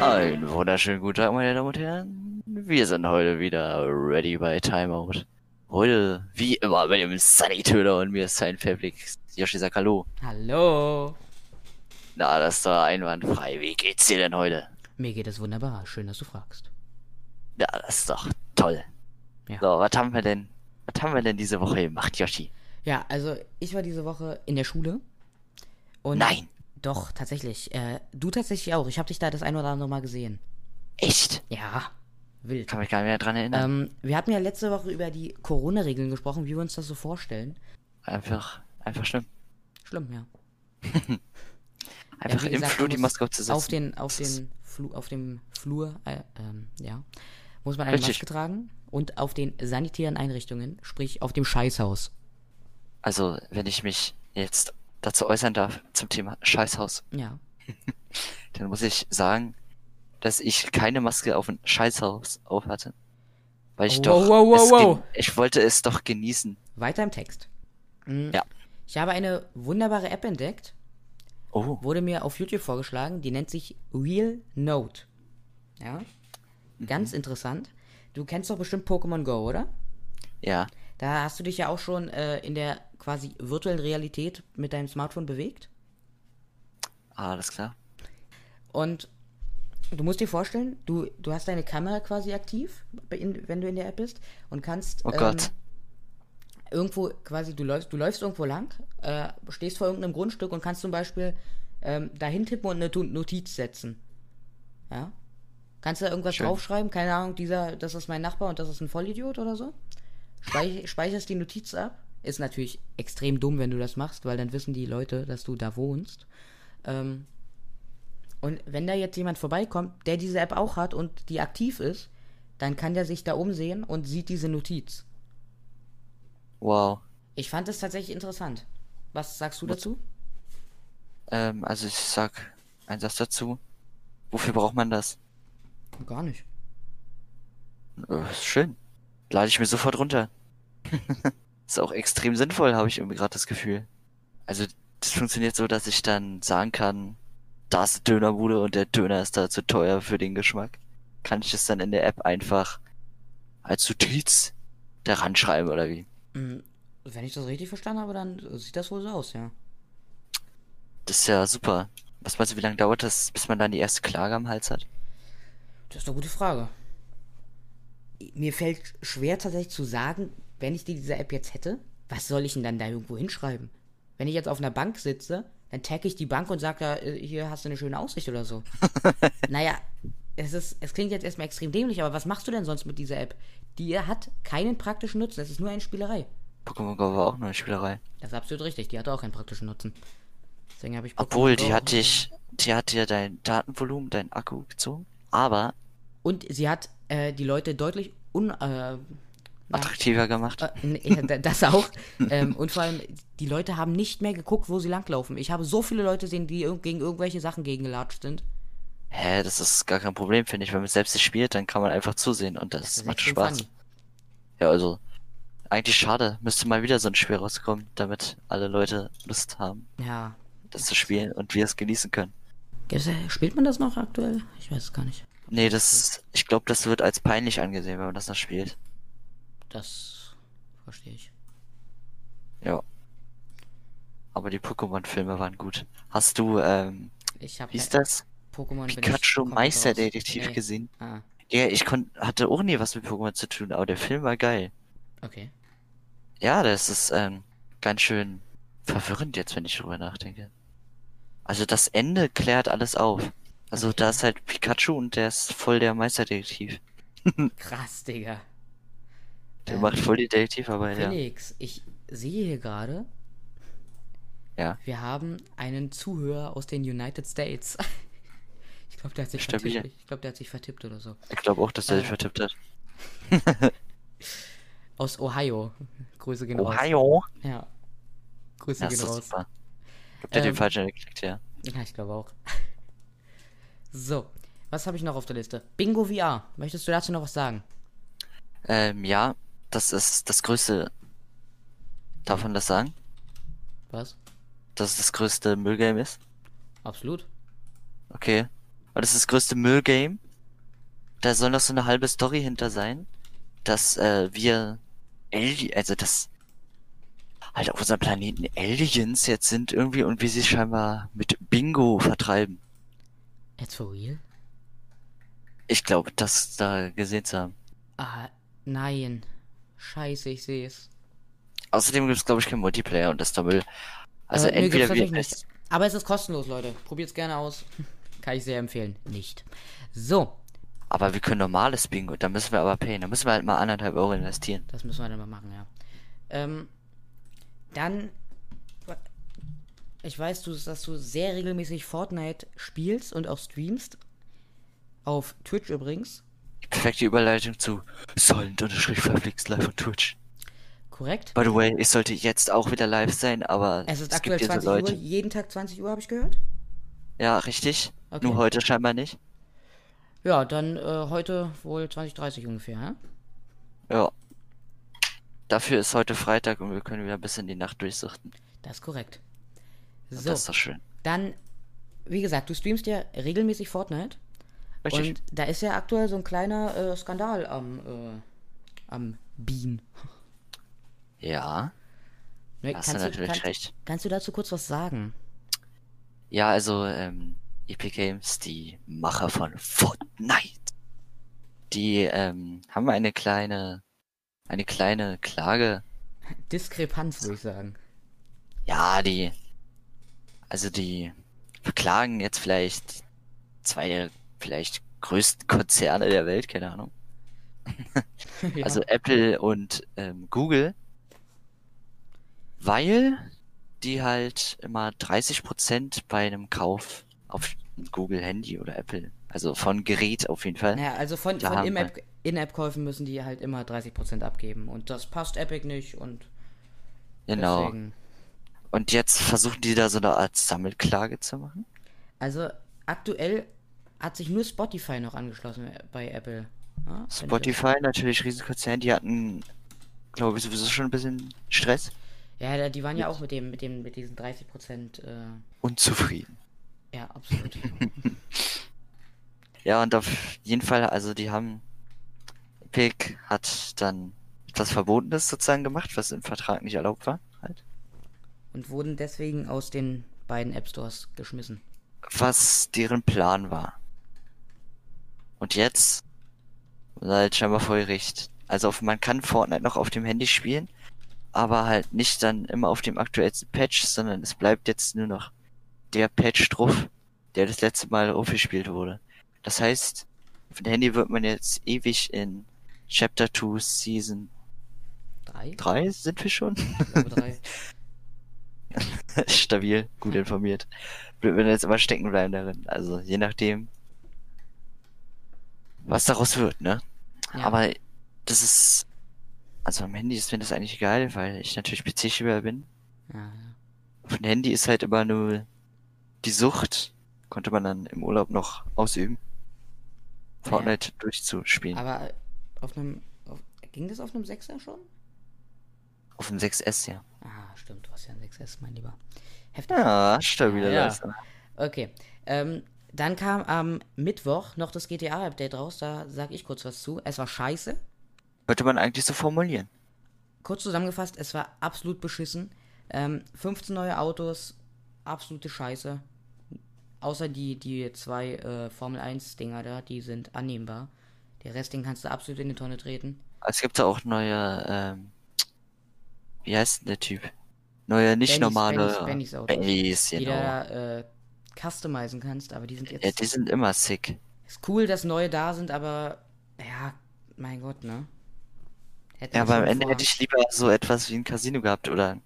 Einen wunderschönen guten Tag, meine Damen und Herren. Wir sind heute wieder ready bei Timeout. Heute, wie immer, mit dem Sunny Töner und mir ist sein Fabrik. Yoshi sagt Hallo. Hallo. Na, das ist doch einwandfrei. Wie geht's dir denn heute? Mir geht es wunderbar. Schön, dass du fragst. Ja, das ist doch toll. Ja. So, was haben wir denn, was haben wir denn diese Woche gemacht, Yoshi? Ja, also ich war diese Woche in der Schule. Und Nein. Doch, tatsächlich. Äh, du tatsächlich auch. Ich habe dich da das ein oder andere Mal gesehen. Echt? Ja, wild. Kann mich gar nicht mehr dran erinnern. Ähm, wir hatten ja letzte Woche über die Corona-Regeln gesprochen, wie wir uns das so vorstellen. Einfach, einfach schlimm. Schlimm, ja. Einfach ja, wie im gesagt, Flur die Maske aufzusetzen. Auf den, auf den, Flu auf dem Flur, äh, ähm, ja, muss man eine Richtig. Maske tragen. Und auf den sanitären Einrichtungen, sprich auf dem Scheißhaus. Also, wenn ich mich jetzt dazu äußern darf zum Thema Scheißhaus, Ja. dann muss ich sagen, dass ich keine Maske auf ein Scheißhaus auf hatte. Weil ich Oh, doch, wow, wow, wow. ich wollte es doch genießen. Weiter im Text. Mm, Ja. Ich habe eine wunderbare App entdeckt, Oh, wurde mir auf YouTube vorgeschlagen, die nennt sich Real Note. Ja. Ganz interessant. Du kennst doch bestimmt Pokémon Go, oder? ja. Da hast du dich ja auch schon äh, in der quasi virtuellen Realität mit deinem Smartphone bewegt. Ah, alles klar. Und du musst dir vorstellen, du, du hast deine Kamera quasi aktiv, in, wenn du in der App bist, und kannst Oh ähm, Gott. irgendwo quasi, du läufst, du läufst irgendwo lang, äh, stehst vor irgendeinem Grundstück und kannst zum Beispiel ähm, dahin tippen und eine Notiz setzen. Ja? Kannst du da irgendwas Schön. draufschreiben? Keine Ahnung, dieser, das ist mein Nachbar und das ist ein Vollidiot oder so? Speich, speicherst die Notiz ab. Ist natürlich extrem dumm, wenn du das machst, weil dann wissen die Leute, dass du da wohnst. Ähm, und wenn da jetzt jemand vorbeikommt, der diese App auch hat und die aktiv ist, dann kann der sich da umsehen und sieht diese Notiz. Wow. Ich fand es tatsächlich interessant. Was sagst du dazu? Ähm, also ich sag einen Satz dazu. Wofür braucht man das? Gar nicht. Äh, schön. Lade ich mir sofort runter. Ist auch extrem sinnvoll, habe ich irgendwie gerade das Gefühl. Also, das funktioniert so, dass ich dann sagen kann, da ist eine Dönerbude und der Döner ist da zu teuer für den Geschmack. Kann ich das dann in der App einfach als Notiz da ranschreiben oder wie? Hm, Wenn ich das richtig verstanden habe, dann sieht das wohl so aus, ja. Das ist ja super. Was meinst du, wie lange dauert das, bis man dann die erste Klage am Hals hat? Das ist eine gute Frage. Mir fällt schwer tatsächlich zu sagen, wenn ich diese App jetzt hätte, was soll ich denn dann da irgendwo hinschreiben? Wenn ich jetzt auf einer Bank sitze, dann tagge ich die Bank und sage, da, äh, hier hast du eine schöne Aussicht oder so. naja, es, ist, es klingt jetzt erstmal extrem dämlich, aber was machst du denn sonst mit dieser App? Die hat keinen praktischen Nutzen, es ist nur eine Spielerei. Pokémon Go war auch nur eine Spielerei. Das ist absolut richtig, die hat auch keinen praktischen Nutzen. Deswegen habe ich Pokémon Obwohl, Go die hat dich, die hat dir dein Datenvolumen, dein Akku gezogen, aber Und sie hat äh, die Leute deutlich un, äh, attraktiver gemacht. Äh, das auch. ähm, und vor allem, die Leute haben nicht mehr geguckt, wo sie langlaufen. Ich habe so viele Leute gesehen, die gegen irgendwelche Sachen gegengelatscht sind. Hä, das ist gar kein Problem, finde ich. Wenn man selbst nicht spielt, dann kann man einfach zusehen und das, Das macht Spaß. funny. Ja, also, eigentlich schade. Müsste mal wieder so ein Spiel rauskommen, damit alle Leute Lust haben, Ja. das zu spielen und wir es genießen können. Äh, spielt man das noch aktuell? Ich weiß es gar nicht. Nee, das, ich glaube, das wird als peinlich angesehen, wenn man das noch spielt. Das verstehe ich. Ja. Aber die Pokémon-Filme waren gut. Hast du, ähm, Ich habe wie ist das? Pokémon Pikachu Meisterdetektiv. Nee. gesehen? Ah, Ja, ich kon hatte auch nie was mit Pokémon zu tun, aber der Film war geil. okay. Ja, das ist ähm, ganz schön verwirrend jetzt, wenn ich drüber nachdenke. Also das Ende klärt alles auf. Also Okay. da ist halt Pikachu und der ist voll der Meisterdetektiv. Krass, Digga. Der Ähm, macht voll die Detektivarbeit, ja. Felix, ich sehe hier gerade, Ja. wir haben einen Zuhörer aus den United States. Ich glaube, der hat sich Stabil. vertippt. Ich glaube, der hat sich vertippt oder so. Ich glaube auch, dass der sich Äh. vertippt hat. Aus Ohio. Grüße gehen raus. Ohio? Ja. Grüße Ja, gehen raus. super. Habt ihr den Ähm, falschen geklickt, ja. Ja, ich glaube auch. So, was habe ich noch auf der Liste? Bingo VR. Möchtest du dazu noch was sagen? Ähm, ja, das ist das größte. Darf man das sagen? Was? Dass es das größte Müllgame ist? Absolut. Okay. Und das ist das größte Müllgame. Da soll noch so eine halbe Story hinter sein, dass äh, wir Ali also das halt auf unserem Planeten Aliens jetzt sind irgendwie und wie sie scheinbar mit Bingo vertreiben. Jetzt for real? Ich glaube, das da gesehen zu haben. Ah, nein. Scheiße, ich sehe es. Außerdem gibt es, glaube ich, kein Multiplayer und das ist Müll. Also Äh, entweder wir. nicht. Aber es ist kostenlos, Leute. Probiert's gerne aus. Kann ich sehr empfehlen. Nicht. So, Aber wir können normales Bingo, da müssen wir aber payen. Da müssen wir halt mal anderthalb Euro investieren. das müssen wir dann mal machen, ja. Ähm, dann. Ich weiß, dass du sehr regelmäßig Fortnite spielst und auch streamst. Auf Twitch übrigens. Die perfekte Überleitung zu Silent unterstrich verflixt live on Twitch. Korrekt? By the way, ich sollte jetzt auch wieder live sein, aber Es ist es aktuell gibt hier 20 so Leute. Uhr. Jeden Tag 20 Uhr habe ich gehört. Ja, richtig. Okay. Nur heute scheinbar nicht. Ja, dann äh, heute wohl 20, 30 ungefähr, ja? Ja. Dafür ist heute Freitag und wir können wieder bis in die Nacht durchsuchten. Das ist korrekt. So, Das ist doch schön. dann, wie gesagt, du streamst ja regelmäßig Fortnite. Richtig. Und da ist ja aktuell so ein kleiner äh, Skandal am, äh, am Bean. ja, Ne, hast du natürlich kannst, recht. kannst du dazu kurz was sagen? Ja, also, ähm, Epic Games, die Macher von Fortnite, die, ähm, haben eine kleine, eine kleine Klage. Diskrepanz, würde ich sagen. Ja, die, also die verklagen jetzt vielleicht zwei der vielleicht größten Konzerne der Welt, keine Ahnung. ja. Also Apple und ähm, Google, weil die halt immer 30% bei einem Kauf auf Google Handy oder Apple, also von Gerät auf jeden Fall. naja, also von, von In-App-Käufen müssen die halt immer 30% abgeben. Und das passt Epic nicht und genau. deswegen. Und jetzt versuchen die da so eine Art Sammelklage zu machen. Also aktuell hat sich nur Spotify noch angeschlossen bei Apple. Ja, Spotify natürlich Riesenkonzern, die hatten, glaube ich, sowieso schon ein bisschen Stress. Ja, die waren ja auch mit dem, mit dem, mit diesen 30%, äh, Unzufrieden. ja, absolut. Ja, und auf jeden Fall, also die haben, Epic hat dann etwas Verbotenes sozusagen gemacht, was im Vertrag nicht erlaubt war. Und wurden deswegen aus den beiden App Stores geschmissen. Was deren Plan war. Und jetzt, halt scheinbar vor Gericht. Also man kann Fortnite noch auf dem Handy spielen, aber halt nicht dann immer auf dem aktuellsten Patch, sondern es bleibt jetzt nur noch der Patch drauf, der das letzte Mal aufgespielt wurde. Das heißt, auf dem Handy wird man jetzt ewig in Chapter 2 Season Drei? 3 sind wir schon? Ich glaube drei. Stabil, gut informiert. Blöd, wenn wir jetzt immer stecken bleiben darin. Also je nachdem, was daraus wird, ne? Ja. Aber das ist, also am Handy ist mir das eigentlich egal, weil ich natürlich PC-Spieler bin. Ja, ja. Auf dem Handy ist halt immer nur die Sucht, konnte man dann im Urlaub noch ausüben, Fortnite durchzuspielen. Aber auf einem, auf, ging das auf einem 6er schon? Auf dem 6S, ja. Ah, stimmt, du hast ja ein 6S, mein Lieber. Heftig. Ja, stabiler Ja. Leistung. Okay. Ähm, dann kam am Mittwoch noch das GTA-Update raus, da sag ich kurz was zu. Es war scheiße. Könnte man eigentlich so formulieren. Kurz zusammengefasst, es war absolut beschissen. Ähm, 15 neue Autos, absolute Scheiße. Außer die, die zwei äh, Formel 1 Dinger da, die sind annehmbar. Der Rest, den kannst du absolut in die Tonne treten. Es gibt da auch neue, ähm, wie heißt denn der Typ? Neue, nicht Bennys- normale Bennys- Bennys Autos. Bennys, Die genau. du da äh, customizen kannst, aber die sind jetzt. Ja, die sind immer sick. Ist cool, dass neue da sind, aber ja, mein Gott, ne? Hätten Ja, aber am Ende hätte ich lieber so etwas wie ein Casino gehabt oder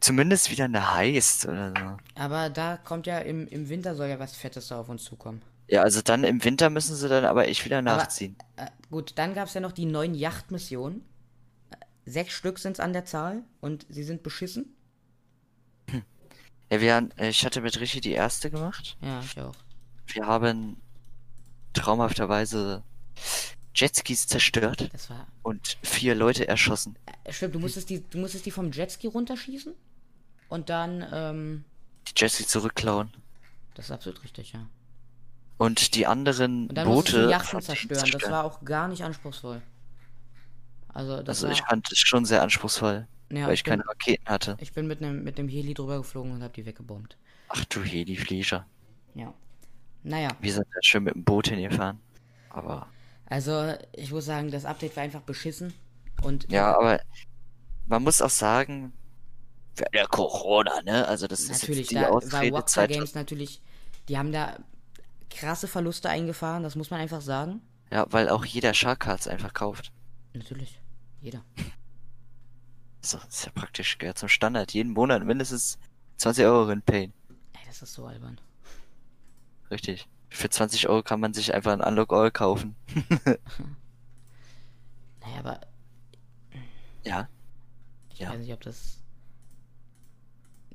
zumindest wieder eine Heist oder so. Aber da kommt ja im, im Winter soll ja was Fettes da auf uns zukommen. Ja, also dann im Winter müssen sie dann aber echt wieder Aber- nachziehen. Äh, gut, dann gab es ja noch die neuen Yachtmissionen. Sechs Stück sind es an der Zahl und sie sind beschissen. Ja, wir haben, äh, ich hatte mit Richie die erste gemacht. Ja, ich auch. Wir haben traumhafterweise Jetskis zerstört Das war. und vier Leute erschossen. Äh, stimmt, du musstest die, du musstest die vom Jetski runterschießen und dann, ähm, Die Jetskis zurückklauen. das ist absolut richtig, ja. Und die anderen Und dann Boote. Yachten von denen zerstören. Das zerstören. war auch gar nicht anspruchsvoll. Also, das Also war. ich fand es schon sehr anspruchsvoll, ja, weil ich ich bin, keine Raketen hatte. ich bin mit einem mit dem Heli drüber geflogen und hab die weggebombt. Ach du Heli-Flieger. Ja. Naja, Wir sind da schön mit dem Boot hingefahren. Aber also ich muss sagen, das Update war einfach beschissen. Und ja, aber man muss auch sagen, für der Corona, ne? Also das ist natürlich, jetzt die da war Ausrede Rockstar 2000. Games natürlich, die haben da krasse Verluste eingefahren, das muss man einfach sagen. Ja, weil auch jeder Shark Cards einfach kauft. Natürlich, jeder. So, das ist ja praktisch, gehört zum Standard. Jeden Monat mindestens 20 Euro in Pain. Ey, das ist so albern. Richtig. Für 20 Euro kann man sich einfach ein Unlock All kaufen. Naja, aber Ja. ich Ja. weiß nicht, ob das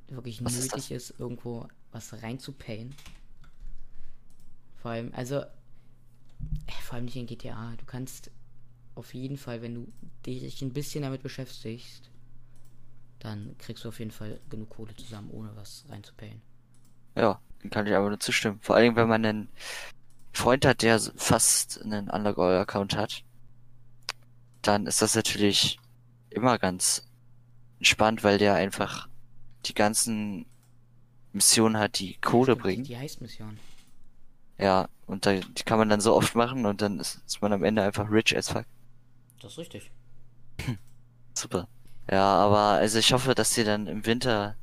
wirklich Was ist nötig das? ist, irgendwo was reinzupayen. Vor allem, also, äh, vor allem nicht in GTA. Du kannst auf jeden Fall, wenn du dich ein bisschen damit beschäftigst, dann kriegst du auf jeden Fall genug Kohle zusammen, ohne was reinzupayen. Ja, kann ich aber nur zustimmen. Vor allem, wenn man einen Freund hat, der fast einen Unlock All Account hat, dann ist das natürlich immer ganz entspannt, weil der einfach die ganzen Missionen hat, die Kohle Stimmt, bringen. Die Heist-Mission. Ja, und da, die kann man dann so oft machen und dann ist, ist man am Ende einfach rich as fuck. Das ist richtig. Super. Ja, aber also ich hoffe, dass sie dann im Winter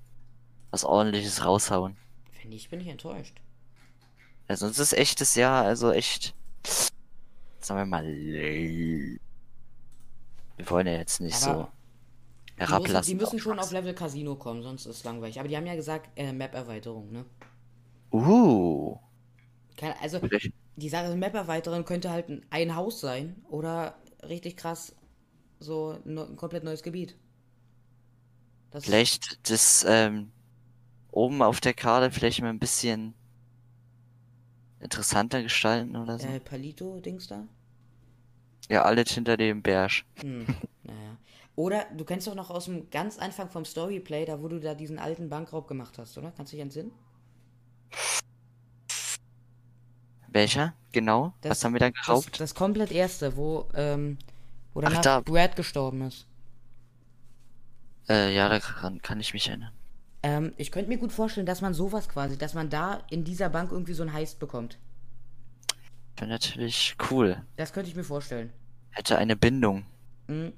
was ordentliches raushauen. Wenn nicht, bin ich enttäuscht. Ja, sonst ist echtes Jahr, also echt, sagen wir mal, wir wollen ja jetzt nicht Aber so Die müssen, herablassen. die müssen schon auf Level Casino kommen, sonst ist es langweilig. Aber die haben ja gesagt, äh, Map-Erweiterung, ne? Uh, Keine, also, die Sache Map-Erweiterung könnte halt ein Haus sein oder richtig krass so no, ein komplett neues Gebiet. Das vielleicht das ähm, oben auf der Karte vielleicht mal ein bisschen interessanter gestalten oder so. äh, Palito-Dings da? Ja, alles hinter dem Berg. Hm, naja. Oder du kennst doch noch aus dem ganz Anfang vom Storyplay, da wo du da diesen alten Bankraub gemacht hast, oder? Kannst du dich entsinnen? Welcher? Genau? Das- Was haben wir da Das, geraubt? das komplett erste, wo, ähm, wo danach da. Brad gestorben ist. Äh, ja, daran kann ich mich erinnern. Ähm, ich könnte mir gut vorstellen, dass man sowas quasi, dass man da in dieser Bank irgendwie so ein Heist bekommt. Wäre natürlich cool. Das könnte ich mir vorstellen. Hätte eine Bindung. Mhm.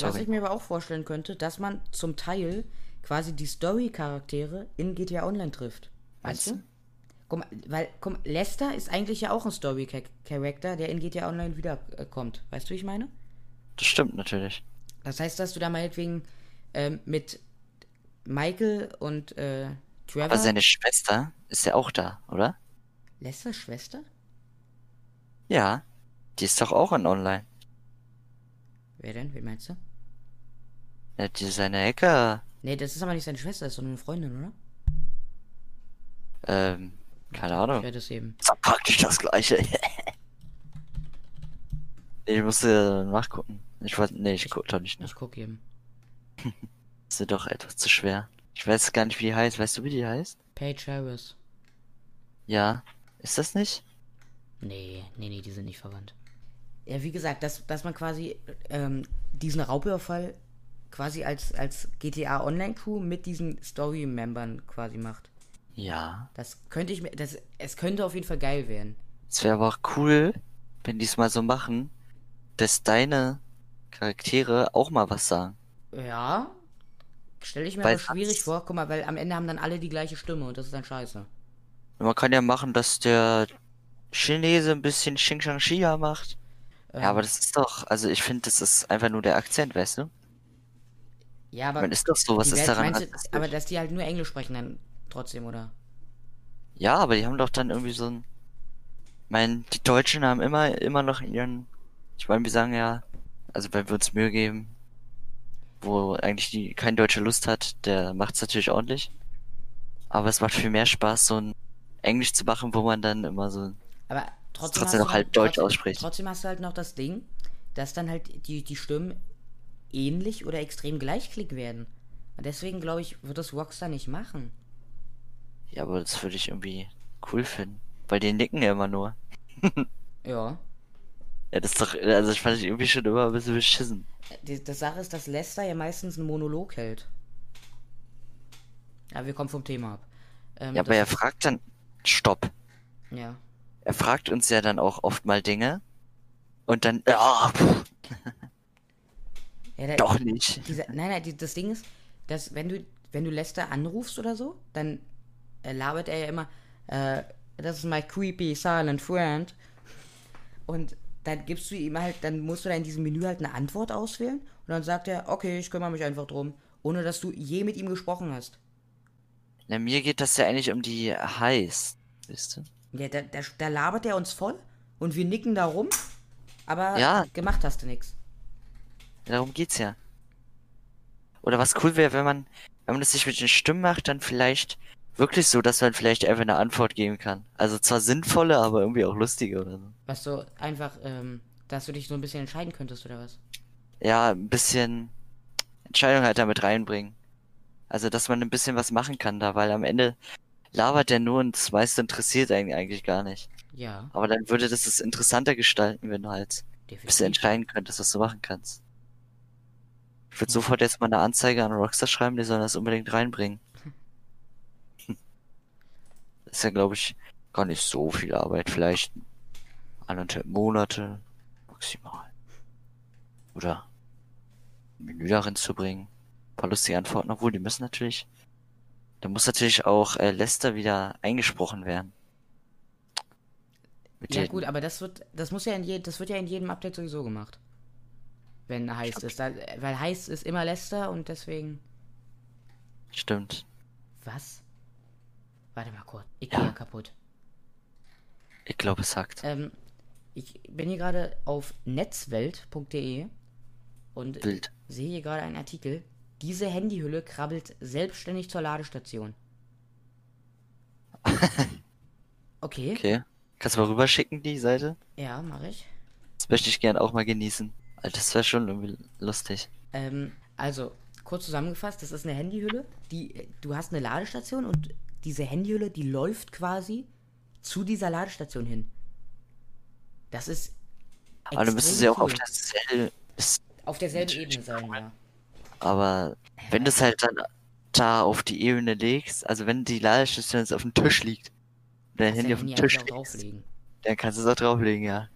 Was ich mir aber auch vorstellen könnte, dass man zum Teil quasi die Story-Charaktere in GTA Online trifft. Weißt Meinst du? Guck mal, weil, guck mal, Lester ist eigentlich ja auch ein Story-Charakter, der in GTA Online wiederkommt. Weißt du, wie ich meine? Das stimmt natürlich. Das heißt, dass du da meinetwegen ähm, mit Michael und äh, Trevor. Aber seine Schwester ist ja auch da, oder? Lesters Schwester? Ja. Die ist doch auch in Online. Wer denn? Wen meinst du? Ja, die seine Hacker, Nee, das ist aber nicht seine Schwester, das ist nur eine Freundin, oder? ähm, keine Ich Ahnung. werde es eben. Ist doch praktisch das gleiche. ich musste nachgucken. Ich wollte, nee, ich guck doch nicht nach. Ich guck eben. Das ist doch etwas zu schwer. Ich weiß gar nicht, wie die heißt. Weißt du, wie die heißt? Paige Harris. Ja. Ist das nicht? Nee, nee, nee, die sind nicht verwandt. Ja, wie gesagt, dass, dass man quasi ähm, diesen Raubüberfall quasi als, als GTA Online-Crew mit diesen Story-Membern quasi macht. Ja. Das könnte ich mir. Das, es könnte auf jeden Fall geil werden. Es wäre aber auch cool, wenn die es mal so machen, dass deine Charaktere auch mal was sagen. Ja. Stelle ich mir Weil aber schwierig vor. Guck mal, weil am Ende haben dann alle die gleiche Stimme und das ist dann scheiße. Man kann ja machen, dass der Chinese ein bisschen Xing Shang Xia macht. Ähm, Ja, aber das ist doch, also ich finde, das ist einfach nur der Akzent, weißt du? ja, aber Man ist doch so, was ist daran du, aber dass die halt nur Englisch sprechen dann trotzdem, oder? Ja, aber die haben doch dann irgendwie so ein. Ich meine, die Deutschen haben immer, immer noch ihren. Ich meine, wir sagen ja, also wenn wir uns Mühe geben, wo eigentlich die, kein Deutscher Lust hat, der macht's natürlich ordentlich. Aber es macht viel mehr Spaß, so ein Englisch zu machen, wo man dann immer so. Aber trotzdem, trotzdem hast du noch halt Deutsch trotzdem, ausspricht. Trotzdem hast du halt noch das Ding, dass dann halt die, die Stimmen ähnlich oder extrem gleichklick werden. Und deswegen glaube ich, wird das Rockstar nicht machen. Ja, aber das würde ich irgendwie cool finden. Weil die nicken ja immer nur. Ja. Ja, das ist doch, also ich fand ich irgendwie schon immer ein bisschen beschissen. Die, das Sache ist, dass Lester ja meistens einen Monolog hält. Ja, wir kommen vom Thema ab. Ähm, Ja, aber er fragt dann, stopp. Ja. Er fragt uns ja dann auch oft mal Dinge. Und dann, pff, ja der, doch nicht. Dieser, nein, nein, die, das Ding ist, dass wenn du, wenn du Lester anrufst oder so, dann labert er ja immer, äh, das ist my creepy silent friend. Und dann gibst du ihm halt, dann musst du da in diesem Menü halt eine Antwort auswählen und dann sagt er, okay, ich kümmere mich einfach drum, ohne dass du je mit ihm gesprochen hast. Na, mir geht das ja eigentlich um die Heiß. Wisst du? Ja, da, da, da labert er uns voll und wir nicken da rum, aber Ja. gemacht hast du nichts. Darum geht's ja. Oder was cool wäre, wenn man, wenn man das sich mit den Stimmen macht, dann vielleicht wirklich so, dass man vielleicht einfach eine Antwort geben kann. Also zwar sinnvolle, aber irgendwie auch lustige oder so. Was so einfach, ähm, dass du dich so ein bisschen entscheiden könntest oder was? Ja, ein bisschen Entscheidung halt damit reinbringen. Also, dass man ein bisschen was machen kann da, weil am Ende labert der nur und das meiste interessiert einen eigentlich gar nicht. Ja, Aber dann würde das es interessanter gestalten, wenn du halt ein bisschen entscheiden könntest, was du machen kannst. Ich würde sofort jetzt mal eine Anzeige an Rockstar schreiben, die sollen das unbedingt reinbringen. Ist ja, glaube ich, gar nicht so viel Arbeit. Vielleicht anderthalb Monate maximal. Oder ein Menü darin zu bringen. Ein paar lustige Antworten, obwohl die müssen natürlich. Da muss natürlich auch äh, Lester wieder eingesprochen werden. Mit Ja gut, aber das wird, das muss ja in je, das wird ja in jedem Update sowieso gemacht. Wenn heißt ist, da, weil heißt ist immer Lester und deswegen. Stimmt. Was? Warte mal kurz. Ikea Ja. kaputt. Ich glaube, es hackt. Ähm, ich bin hier gerade auf netzwelt.de und Wild. sehe hier gerade einen Artikel. Diese Handyhülle krabbelt selbstständig zur Ladestation. Okay, Okay. Kannst du mal rüberschicken, die Seite? ja, mache ich. Das möchte ich gern auch mal genießen. Alter, das wäre schon irgendwie lustig. Ähm, also, kurz zusammengefasst, das ist eine Handyhülle, die, du hast eine Ladestation und diese Handyhülle, die läuft quasi zu dieser Ladestation hin. Das ist Aber dann müsste sie auch auf derselben. auf derselben Ebene sein, ja. Aber wenn du es halt dann da auf die Ebene legst, also wenn die Ladestation jetzt auf dem Tisch liegt, dein Handy auf dem Tisch liegt, dann kannst du es auch drauflegen, ja.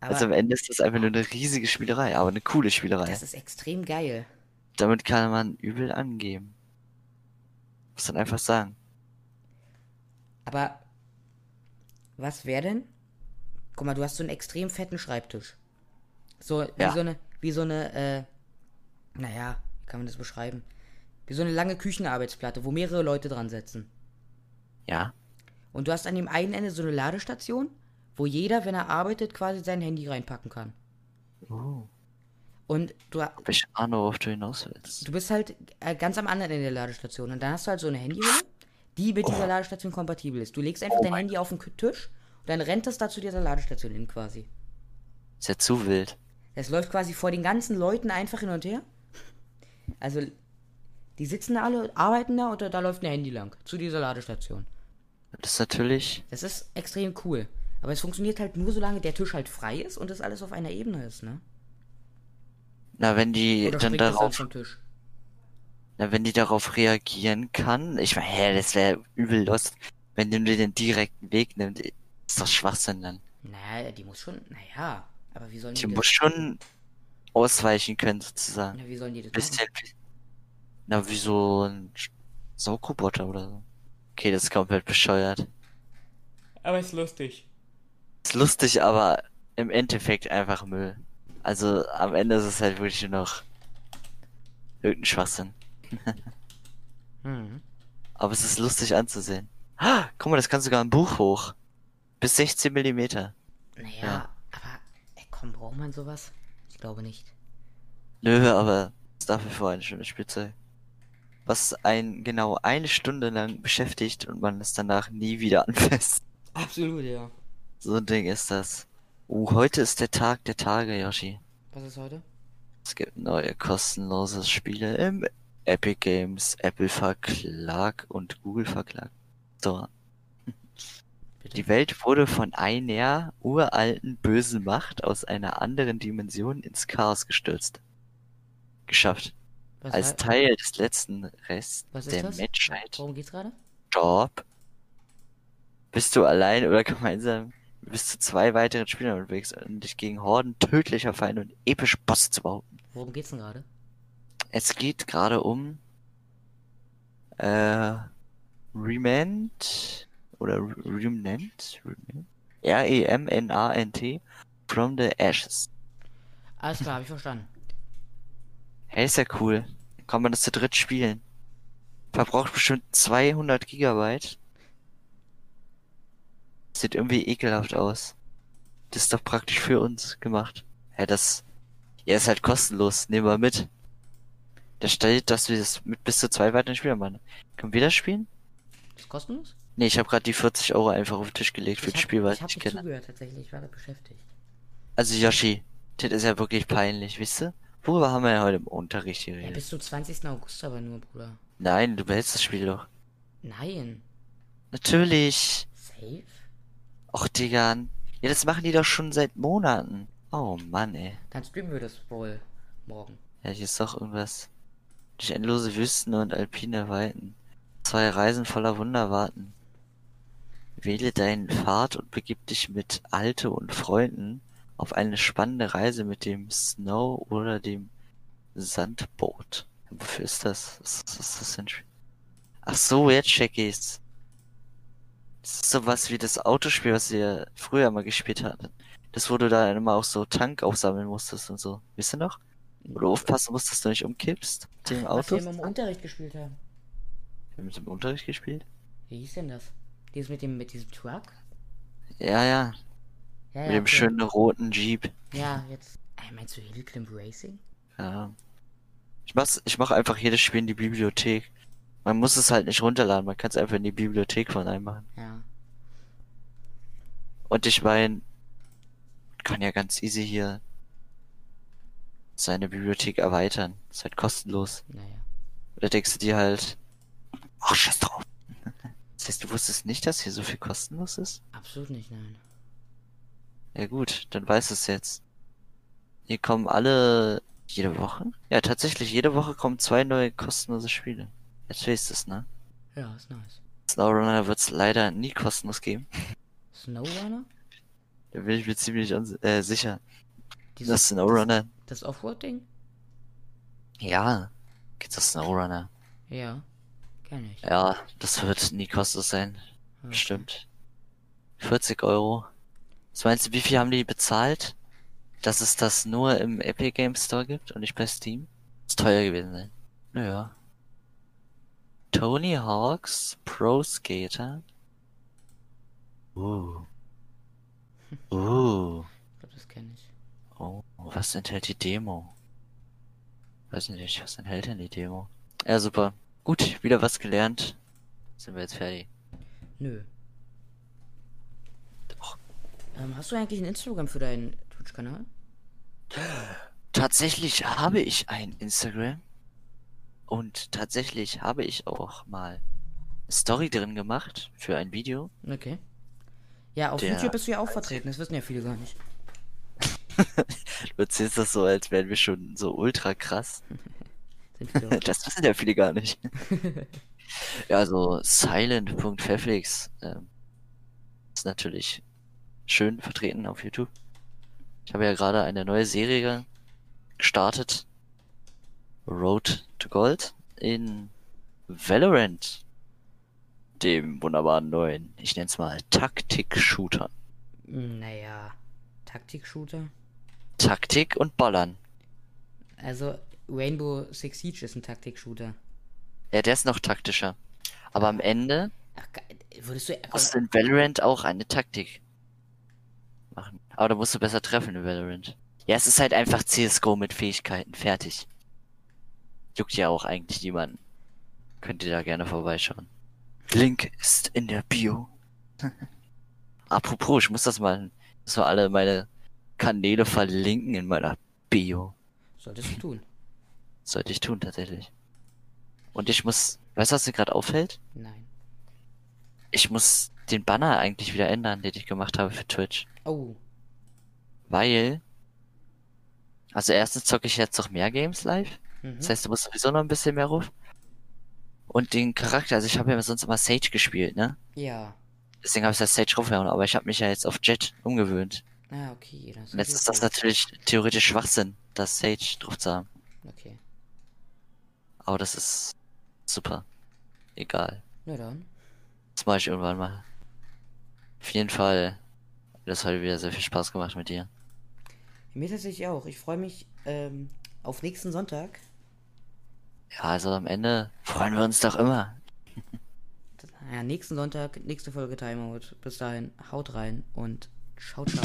Aber also am Ende ist das einfach nur eine riesige Spielerei, aber eine coole Spielerei. das ist extrem geil. Damit kann man übel angeben. Muss dann einfach sagen. Aber was wäre denn? Guck mal, du hast so einen extrem fetten Schreibtisch. So, wie Ja. so eine, wie so eine, äh, naja, wie kann man das beschreiben? Wie so eine lange Küchenarbeitsplatte, wo mehrere Leute dran sitzen. Ja. Und du hast an dem einen Ende so eine Ladestation, wo jeder, wenn er arbeitet, quasi sein Handy reinpacken kann. Oh. Und du, Aber ich ahne, worauf du hinaus willst. du bist halt äh, ganz am anderen Ende der Ladestation. Und dann hast du halt so eine Handyhülle, die mit dieser Ladestation kompatibel ist. Du legst einfach Oh dein Handy auf den Tisch und dann rennt das da zu dieser Ladestation hin quasi. Ist ja zu wild. Das läuft quasi vor den ganzen Leuten einfach hin und her. Also, die sitzen da alle, arbeiten da und da läuft ein Handy lang zu dieser Ladestation. Das ist natürlich. Das ist extrem cool. Aber es funktioniert halt nur, solange der Tisch halt frei ist und das alles auf einer Ebene ist, ne? Na, wenn die Oder dann darauf vom Tisch? Na, wenn die darauf reagieren kann, ich meine, hä, das wäre übel lost, wenn du dir den direkten Weg nimmst. Ist doch Schwachsinn dann. Naja, die muss schon, naja, aber wie sollen die, Die das, muss schon ausweichen können, sozusagen. na, wie sollen die das machen? Bisschen wie, na, wie so ein Saugroboter oder so. Okay, das ist komplett bescheuert. Aber ist lustig. Ist lustig, aber im Endeffekt einfach Müll. Also, am Ende ist es halt wirklich nur noch irgendein Schwachsinn. Mhm. Aber es ist lustig anzusehen. Ah, guck mal, das kann sogar ein Buch hoch. Bis 16 Millimeter. Naja, Ja. aber, ey, komm, braucht man sowas? Ich glaube nicht. Nö, aber es ist dafür vor eine schöne Spielzeug. Was einen genau eine Stunde lang beschäftigt und man es danach nie wieder anfasst. Absolut, ja. So ein Ding ist das. Uh, heute ist der Tag der Tage, Yoshi. Was ist heute? Es gibt neue kostenlose Spiele im Epic Games, Apple Verklag und Google Verklag. So, Bitte? Die Welt wurde von einer uralten bösen Macht aus einer anderen Dimension ins Chaos gestürzt. Geschafft. was, Als Teil des letzten Rests der das? Menschheit. Worum geht's gerade? Job. Bist du allein oder gemeinsam bis zu zwei weiteren Spielern unterwegs, um dich gegen Horden tödlicher Feinde und epische Bosse zu behaupten. Worum geht's denn gerade? Es geht gerade um äh, Remand oder Remnant, Remnant? R-E-M-N-A-N-T from the Ashes. Alles klar, hab ich verstanden. Hey, ist ja cool. Kann man das zu dritt spielen. Verbraucht bestimmt 200 Gigabyte. Sieht irgendwie ekelhaft aus. Das ist doch praktisch für uns gemacht. Ja, das, ja, ist halt kostenlos. Nehmen wir mit. Da steht, dass wir das mit bis zu zwei weiteren Spielern machen. Können wir das spielen? Ist kostenlos? Nee, ich habe gerade die 40 Euro einfach auf den Tisch gelegt für ich hab, Spiel, was ich hab ich nicht kenne. zugehört tatsächlich, ich war da beschäftigt. Also Yoshi, das ist ja wirklich peinlich, wisst ihr? Worüber haben wir ja heute im Unterricht Ja, geredet? bis zum 20. August aber nur, Bruder. Nein, du behältst das Spiel doch. Nein. Natürlich. Safe? Och, Digga. Ja, das machen die doch schon seit Monaten. Oh Mann, ey. Dann streamen wir das wohl morgen. Ja, hier ist doch irgendwas. Durch endlose Wüsten und alpine Weiten. Zwei Reisen voller Wunder warten. Wähle deinen Pfad und begib dich mit Alte und Freunden auf eine spannende Reise mit dem Snow oder dem Sandboot. Wofür ist das? Was, was ist das denn? Ach so, jetzt check ich's. Das ist sowas wie das Autospiel, was wir früher mal gespielt hatten. Das, wo du da immer auch so Tank aufsammeln musstest und so. Wisst ihr noch? Wo du aufpassen musst, dass du nicht umkippst mit dem Was Auto. wir immer im Unterricht gespielt haben. Wir haben dem Unterricht gespielt? Wie hieß denn das? Dieses mit dem, mit diesem Truck? Ja, ja. Ja, Mit dem okay. schönen roten Jeep. Ja, jetzt. Äh, meinst du Hill Climb Racing? Ja. Ich mach's, ich mach einfach jedes Spiel in die Bibliothek. Man muss es halt nicht runterladen, man kann es einfach in die Bibliothek von einem machen. Ja. Und ich mein, kann ja ganz easy hier seine Bibliothek erweitern. Ist halt kostenlos. Naja. Oder denkst du dir halt, ach, scheiß drauf. Das heißt, du wusstest nicht, dass hier so viel kostenlos ist? Absolut nicht, nein. Ja gut, dann weißt du es jetzt. Hier kommen alle jede Woche? Ja, tatsächlich, jede Woche kommen zwei neue kostenlose Spiele. Jetzt weißt du es, ne? Ja, ist nice. SnowRunner wird's leider nie kostenlos geben. Snowrunner? Da bin ich mir ziemlich äh, sicher. Dieses, Das SnowRunner. Das, das Offroad-Ding? Ja. Gibt's das SnowRunner? Ja. Kenn ich. Ja, das wird nie kostenlos sein. Okay. Bestimmt. 40 Euro. Was meinst du, wie viel haben die bezahlt? Dass es das nur im Epic Game Store gibt und nicht bei Steam? Ist teuer gewesen sein. Naja. Tony Hawks Pro Skater. Uh. Uh. Ich glaube, das kenne ich. Oh, was enthält die Demo? Weiß nicht, was enthält denn die Demo? Ja, super. Gut, wieder was gelernt. Sind wir jetzt fertig. Nö. Doch. Ähm, hast du eigentlich ein Instagram für deinen Twitch-Kanal? Tatsächlich habe ich ein Instagram. Und tatsächlich habe ich auch mal eine Story drin gemacht für ein Video. Okay. Ja, auf Der- YouTube bist du ja auch vertreten, das wissen ja viele gar nicht. Du erzählst das so, als wären wir schon so ultra krass. Das wissen ja viele gar nicht. ja, so silent.pfefflix ähm, ist natürlich schön vertreten auf YouTube. Ich habe ja gerade eine neue Serie gestartet. Road to Gold in Valorant. Dem wunderbaren neuen, ich nenne es mal Taktik-Shooter. naja. Taktik-Shooter. Taktik und Ballern. Also, Rainbow Six Siege ist ein Taktik-Shooter. Ja, der ist noch taktischer. Aber am Ende Ach, würdest du. musst du in Valorant auch eine Taktik machen. Aber da musst du besser treffen in Valorant. Ja, es ist halt einfach CSGO mit Fähigkeiten. Fertig. Juckt ja auch eigentlich niemanden. Könnt ihr da gerne vorbeischauen. Link ist in der Bio. Apropos, ich muss das mal, muss mal alle meine Kanäle verlinken in meiner Bio. Solltest du tun. Sollte ich tun, tatsächlich. Und ich muss, weißt du, was mir gerade auffällt? Nein. Ich muss den Banner eigentlich wieder ändern, den ich gemacht habe für Twitch. Oh. Weil. Also erstens zocke ich jetzt noch mehr Games live. Mhm. Das heißt, du musst sowieso noch ein bisschen mehr ruf. Und den Charakter, also ich habe ja sonst immer Sage gespielt, ne? Ja. Deswegen habe ich das Sage raufgehauen, aber ich habe mich ja jetzt auf Jet umgewöhnt. Ah, okay. Das jetzt ist das natürlich theoretisch Schwachsinn, das Sage drauf zu haben. Okay. Aber das ist super. Egal. Na dann. Das mache ich irgendwann mal. Auf jeden Fall. Das hat wieder sehr viel Spaß gemacht mit dir. Mir tatsächlich auch. Ich freue mich ähm, auf nächsten Sonntag. Ja, also am Ende freuen wir uns doch immer. Ja, nächsten Sonntag, nächste Folge Timeout. Bis dahin, haut rein und ciao, ciao.